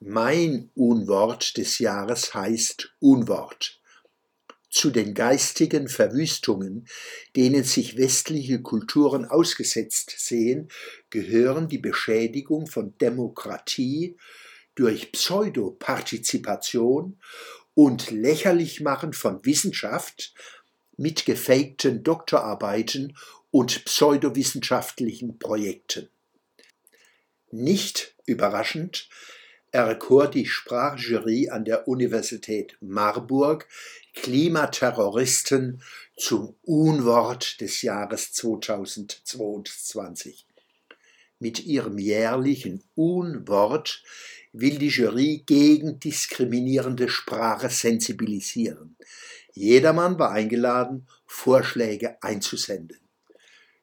Mein Unwort des Jahres heißt Unwort. Zu den geistigen Verwüstungen, denen sich westliche Kulturen ausgesetzt sehen, gehören die Beschädigung von Demokratie durch Pseudopartizipation und Lächerlichmachen von Wissenschaft mit gefakten Doktorarbeiten und pseudowissenschaftlichen Projekten. Nicht überraschend erkor die Sprachjury an der Universität Marburg Klimaterroristen zum Unwort des Jahres 2022. Mit ihrem jährlichen Unwort will die Jury gegen diskriminierende Sprache sensibilisieren. Jedermann war eingeladen, Vorschläge einzusenden.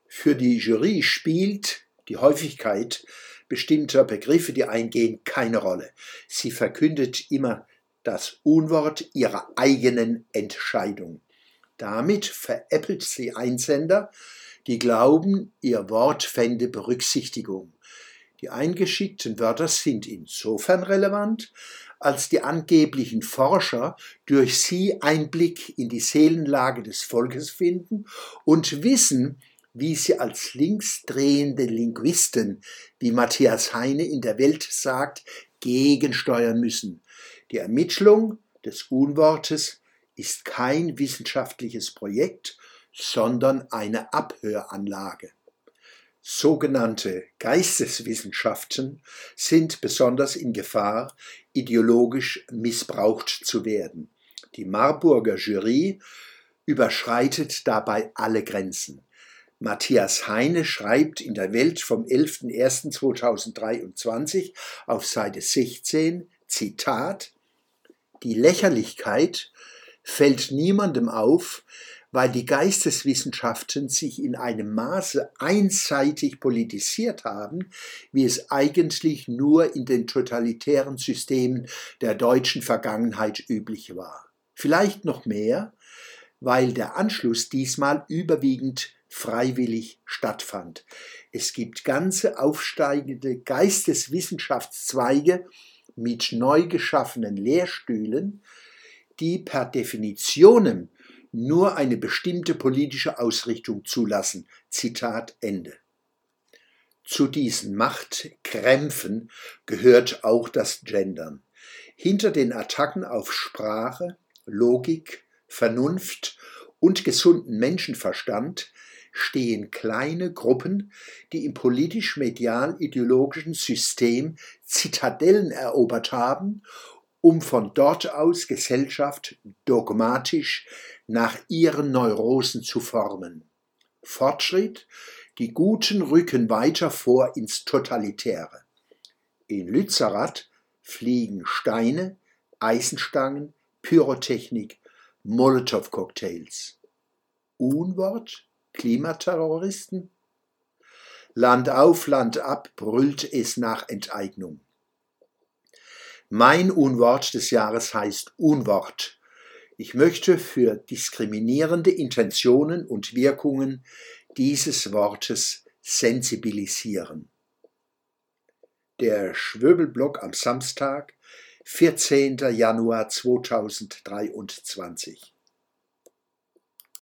Für die Jury spielt die Häufigkeit bestimmter Begriffe, die eingehen, keine Rolle. Sie verkündet immer das Unwort ihrer eigenen Entscheidung. Damit veräppelt sie Einsender, die glauben, ihr Wort fände Berücksichtigung. Die eingeschickten Wörter sind insofern relevant, als die angeblichen Forscher durch sie Einblick in die Seelenlage des Volkes finden und wissen, wie sie als linksdrehende Linguisten, wie Matthias Heine in der Welt sagt, gegensteuern müssen. Die Ermittlung des Unwortes ist kein wissenschaftliches Projekt, sondern eine Abhöranlage. Sogenannte Geisteswissenschaften sind besonders in Gefahr, ideologisch missbraucht zu werden. Die Marburger Jury überschreitet dabei alle Grenzen. Matthias Heine schreibt in der Welt vom 11.01.2023 auf Seite 16, Zitat, Die Lächerlichkeit fällt niemandem auf, weil die Geisteswissenschaften sich in einem Maße einseitig politisiert haben, wie es eigentlich nur in den totalitären Systemen der deutschen Vergangenheit üblich war. Vielleicht noch mehr, weil der Anschluss diesmal überwiegend freiwillig stattfand. Es gibt ganze aufsteigende Geisteswissenschaftszweige mit neu geschaffenen Lehrstühlen, die per Definitionem nur eine bestimmte politische Ausrichtung zulassen. Zitat Ende. Zu diesen Machtkrämpfen gehört auch das Gendern. Hinter den Attacken auf Sprache, Logik, Vernunft und gesunden Menschenverstand stehen kleine Gruppen, die im politisch-medial-ideologischen System Zitadellen erobert haben, um von dort aus Gesellschaft dogmatisch nach ihren Neurosen zu formen. Fortschritt, die Guten rücken weiter vor ins Totalitäre. In Lützerath fliegen Steine, Eisenstangen, Pyrotechnik, Molotow-Cocktails. Unwort Klimaterroristen? Land auf, Land ab brüllt es nach Enteignung. Mein Unwort des Jahres heißt Unwort. Ich möchte für diskriminierende Intentionen und Wirkungen dieses Wortes sensibilisieren. Der Schwöbelblock am Samstag, 14. Januar 2023.